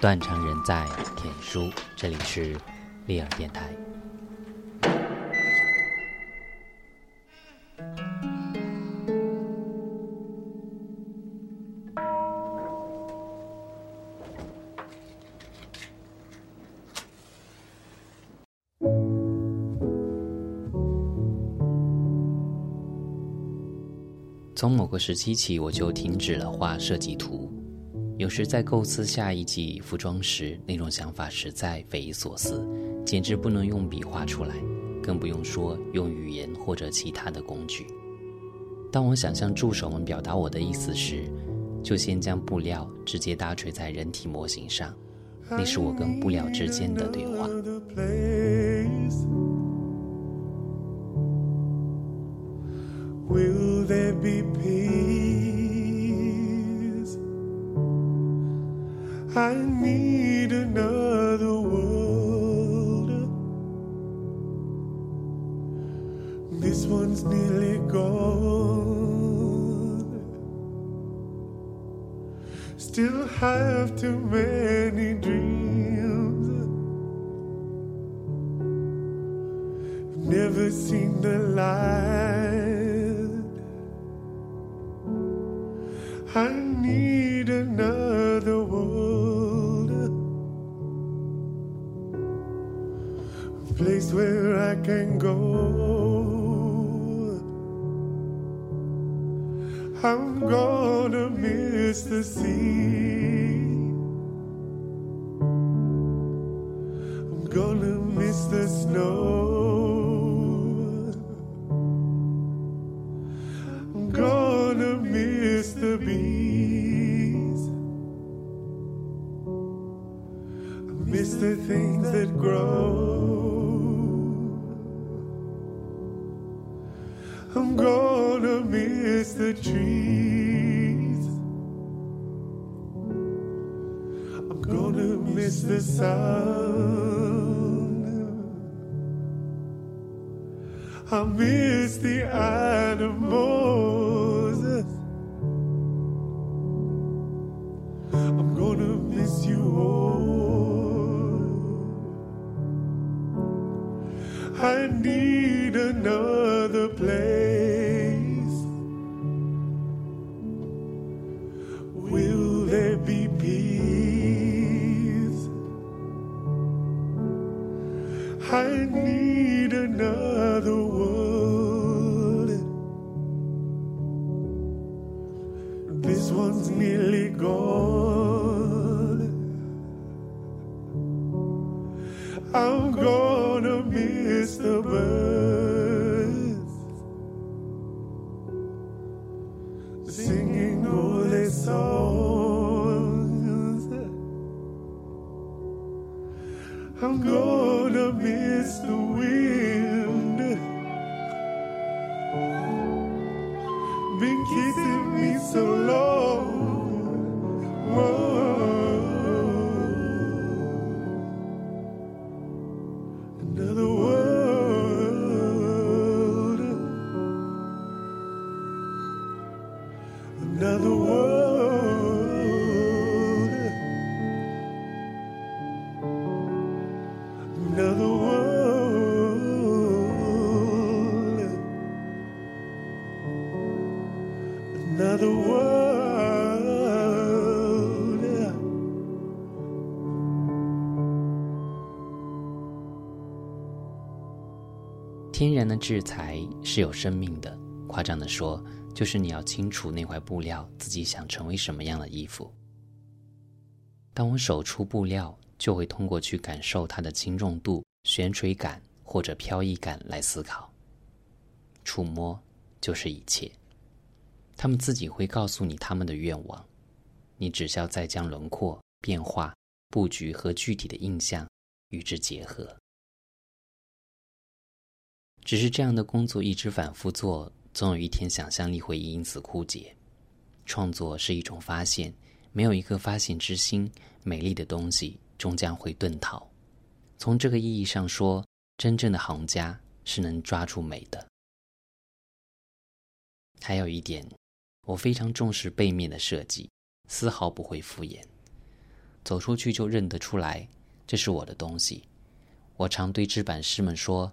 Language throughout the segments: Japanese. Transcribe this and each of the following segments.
断肠人在田书，这里是利尔电台。从某个时期起，我就停止了画设计图。有时在构思下一季服装时，那种想法实在匪夷所思，简直不能用笔画出来，更不用说用语言或者其他的工具。当我想向助手们表达我的意思时，就先将布料直接搭垂在人体模型上，那是我跟布料之间的对话。Will I need another world. This one's nearly gone. Still have too many dreams. Never seen the light. The sea. I'm gonna miss the snow. I'm gonna miss the bees. I miss the things that grow. I'm gonna miss the trees. The sound. I miss the animals. I need another world. This one's nearly gone. 天然的制裁是有生命的。夸张的说，就是你要清楚那块布料自己想成为什么样的衣服。当我手出布料，就会通过去感受它的轻重度、悬垂感或者飘逸感来思考。触摸就是一切，他们自己会告诉你他们的愿望，你只需要再将轮廓、变化、布局和具体的印象与之结合。只是这样的工作一直反复做，总有一天想象力会因此枯竭。创作是一种发现，没有一颗发现之心，美丽的东西终将会遁逃。从这个意义上说，真正的行家是能抓住美的。还有一点，我非常重视背面的设计，丝毫不会敷衍。走出去就认得出来，这是我的东西。我常对制版师们说，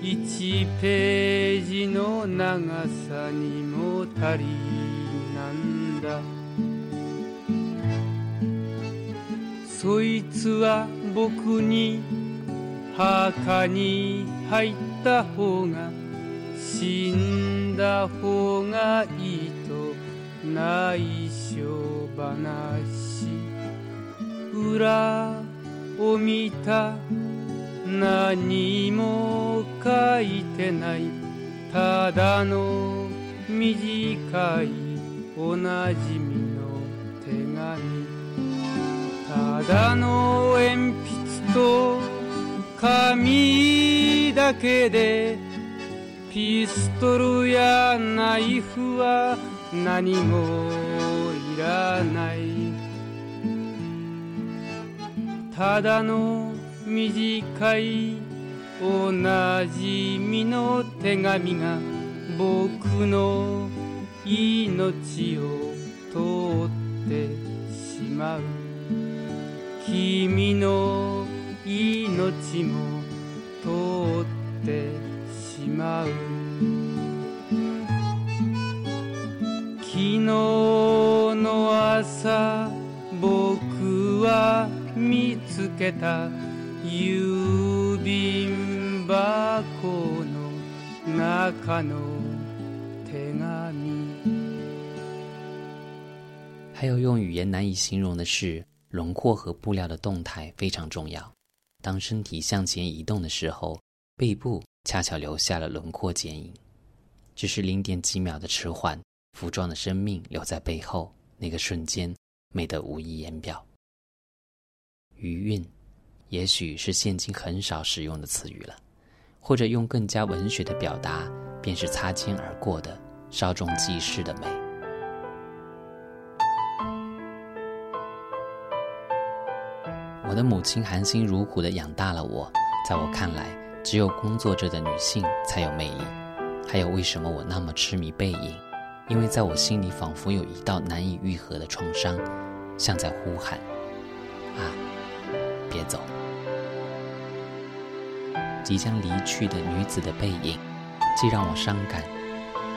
1ページの長さにも足りなんだ。そいつは僕に墓に入った方が死んだ方がいいと内緒話。裏を見た何も書いてないただの短いおなじみの手紙ただの鉛筆と紙だけでピストルやナイフは何もいらない。ただの短いおなじみの手紙が僕の命を通ってしまう。君の命も通ってしまう。昨日の朝僕は見つけた。郵便箱の中の手紙还有用语言难以形容的是，轮廓和布料的动态非常重要。当身体向前移动的时候，背部恰巧留下了轮廓剪影。只是零点几秒的迟缓，服装的生命留在背后。那个瞬间，美得无以言表。余韵，也许是现今很少使用的词语了，或者用更加文学的表达，便是擦肩而过的稍纵即逝的美。我的母亲含辛茹苦地养大了我，在我看来，只有工作着的女性才有魅力。还有，为什么我那么痴迷背影？因为在我心里，仿佛有一道难以愈合的创伤，像在呼喊：“啊，别走！”即将离去的女子的背影，既让我伤感，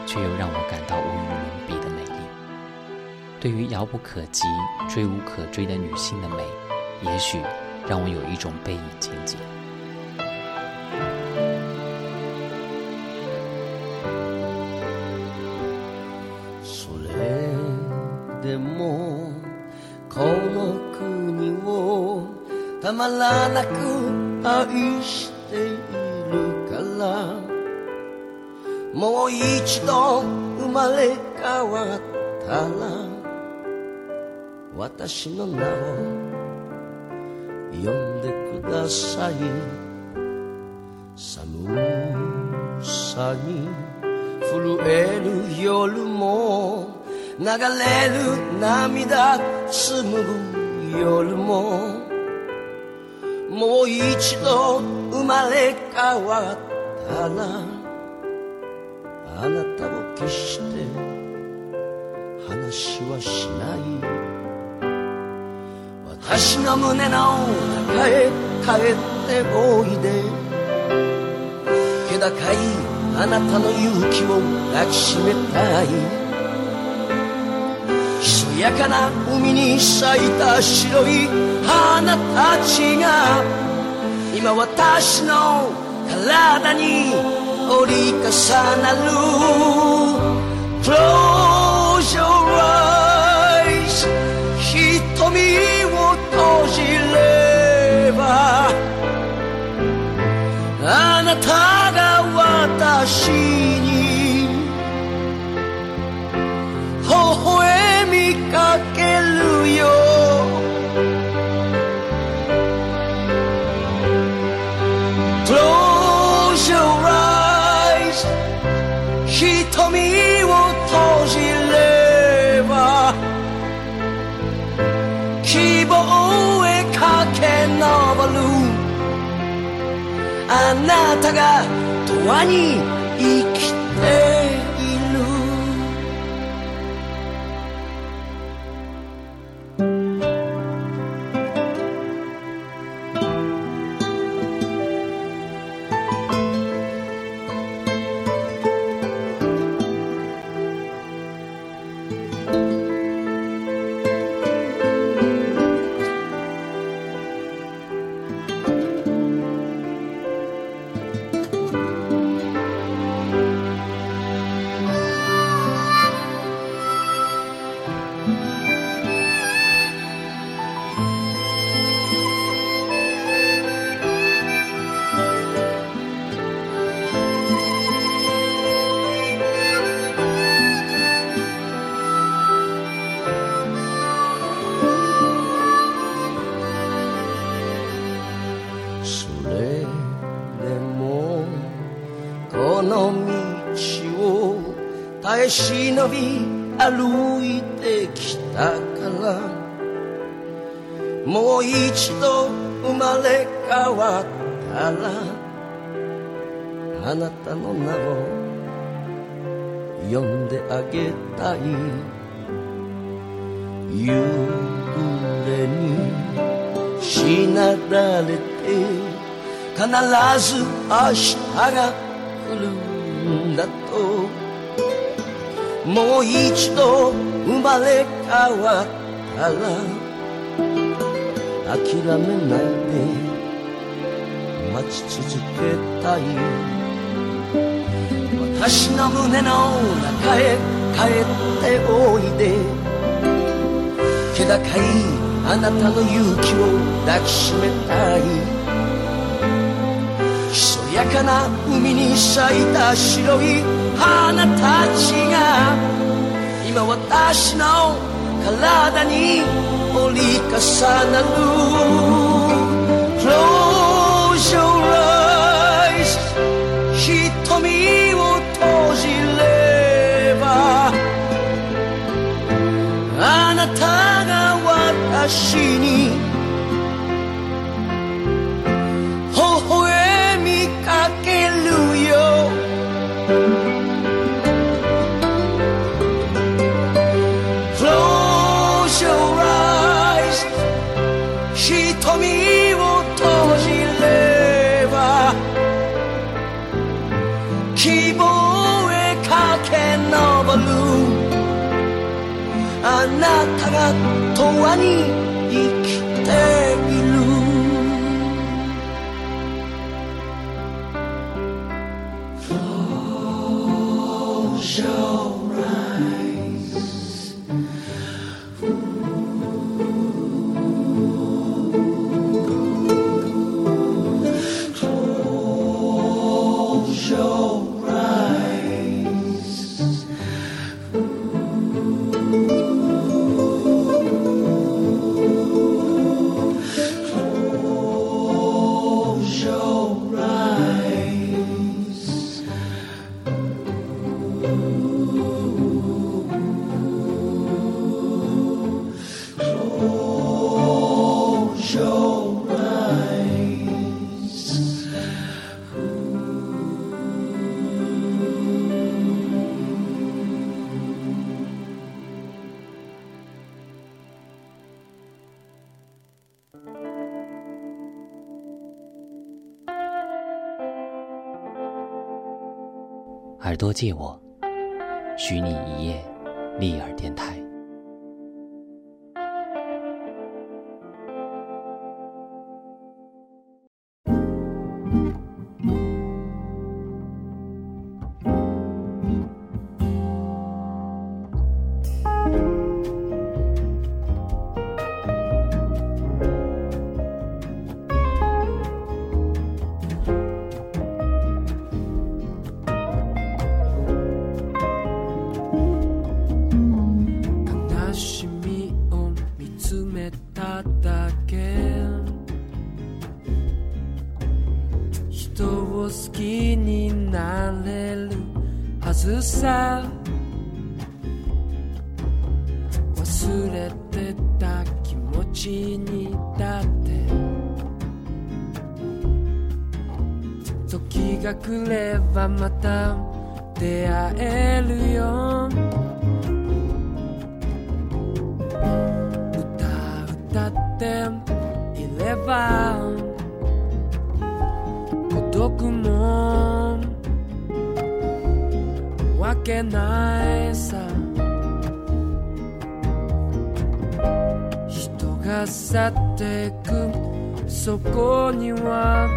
却又让我感到无与伦比的美丽。对于遥不可及、追无可追的女性的美，也许让我有一种背影情结。たまらなく愛して いるからもう一度生まれ変わったら私の名を呼んでください。寒さに震える夜も流れる涙紡ぐ夜も。もう一度生まれ変わったらあなたを決して話はしない。私の胸の中へ帰っておいで。気高いあなたの勇気を抱きしめたい。ひそやかな海に咲いた白い花たちが今私の体に折り重なる。Close your eyes. 瞳を閉じれば。あなたが私あなたが永遠に耐え忍び歩いてきたからもう一度生まれ変わったらあなたの名を呼んであげたい。夕暮れにしなだれて必ず明日が来るんだと。もう一度生まれ変わったら諦めないで待ち続けたい。私の胸の中へ帰っておいで。気高いあなたの勇気を抱きしめたい。やかな海に咲いた白い花たちが今私の体に折り重なる。Close your eyes. 瞳を閉じれば。あなたが私に Annie. 多借我”，许你一夜，立耳电台。時が来ればまた出会えるよ。歌歌っていれば孤独もわけないさ。人が去っていく。そこには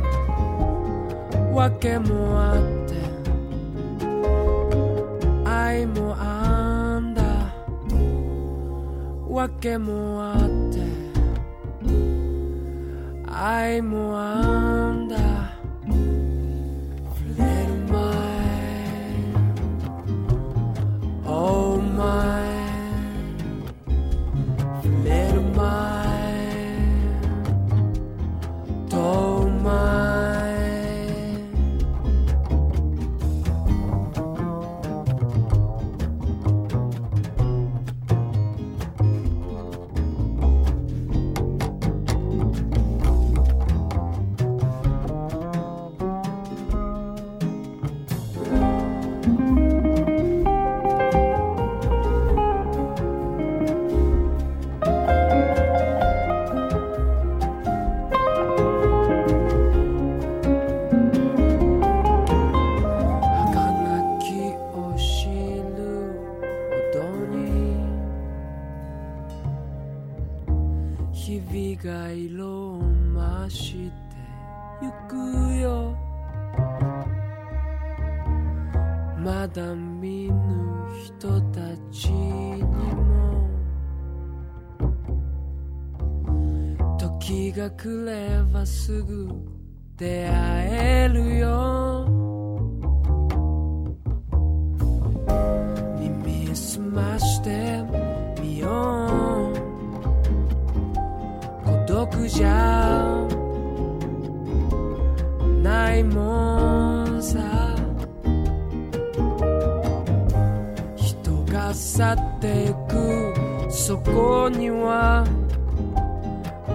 wake moate. Ai moanda wake moate. Ai moanda. 時が来ればすぐ出会えるよ。耳すましてみよう。孤独じゃないもんさ。人が去っていく。そこには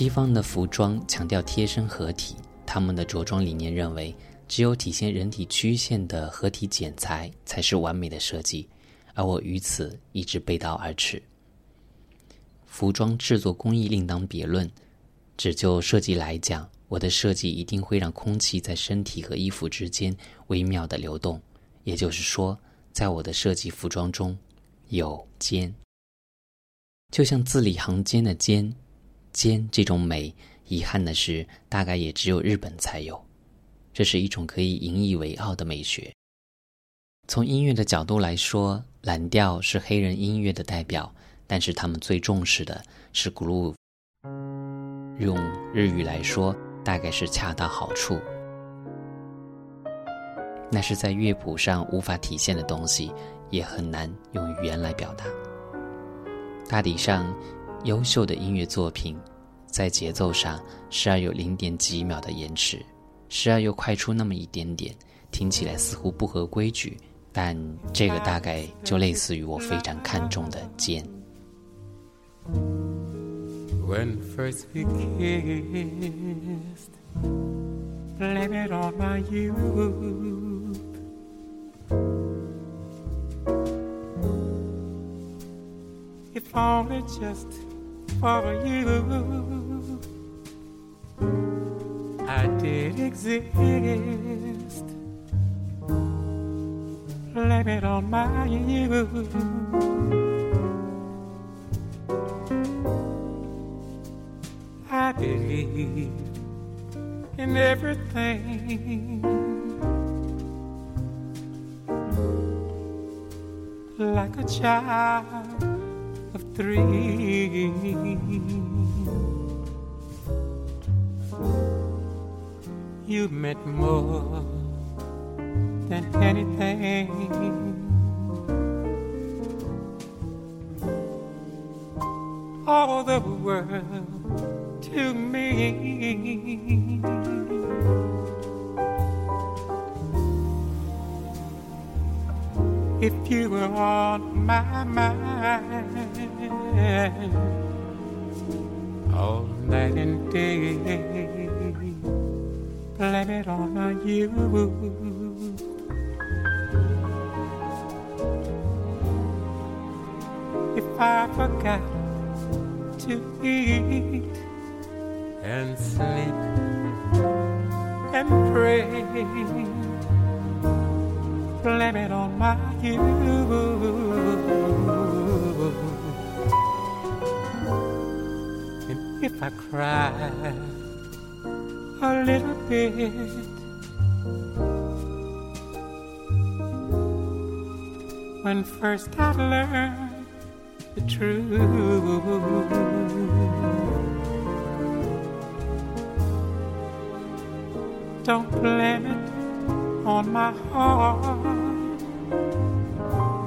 西方的服装强调贴身合体，他们的着装理念认为，只有体现人体曲线的合体剪裁才是完美的设计，而我与此一直背道而驰。服装制作工艺另当别论，只就设计来讲，我的设计一定会让空气在身体和衣服之间微妙的流动。也就是说，在我的设计服装中有肩，就像字里行间的尖。尖这种美，遗憾的是，大概也只有日本才有。这是一种可以引以为傲的美学。从音乐的角度来说，蓝调是黑人音乐的代表，但是他们最重视的是 groove。用日语来说，大概是恰到好处。那是在乐谱上无法体现的东西，也很难用语言来表达。大体上，优秀的音乐作品，在节奏上时而有零点几秒的延迟，时而又快出那么一点点，听起来似乎不合规矩。但这个大概就类似于我非常看重的剑。When first we kissed, blame it on my youth. If only just for you, I did exist. Blame it on my youth. I believe in everything. Like a child three. You meant more than anything. All the world to me. If you were on my mind all night and day, blame it on my you. If I forgot to eat and sleep and pray. Blame it on my youth. If I cry a little bit, when first I learned the truth. Don't blame it on my heart,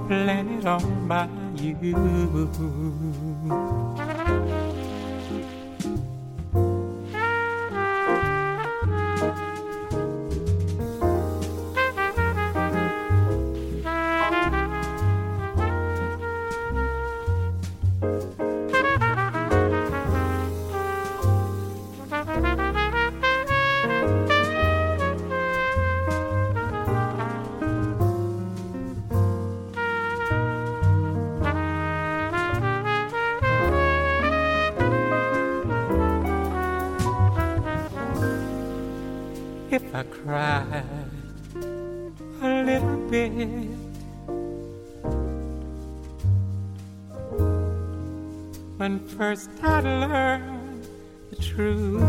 blame it on my you. When first I learned the truth,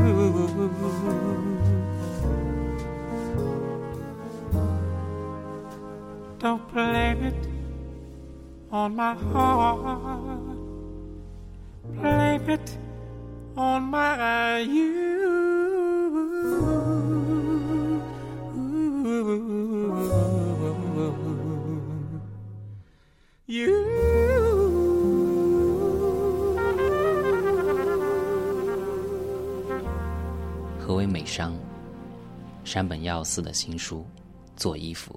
don't blame it on my heart, blame it on my youth. 山本耀司的新书《做衣服》。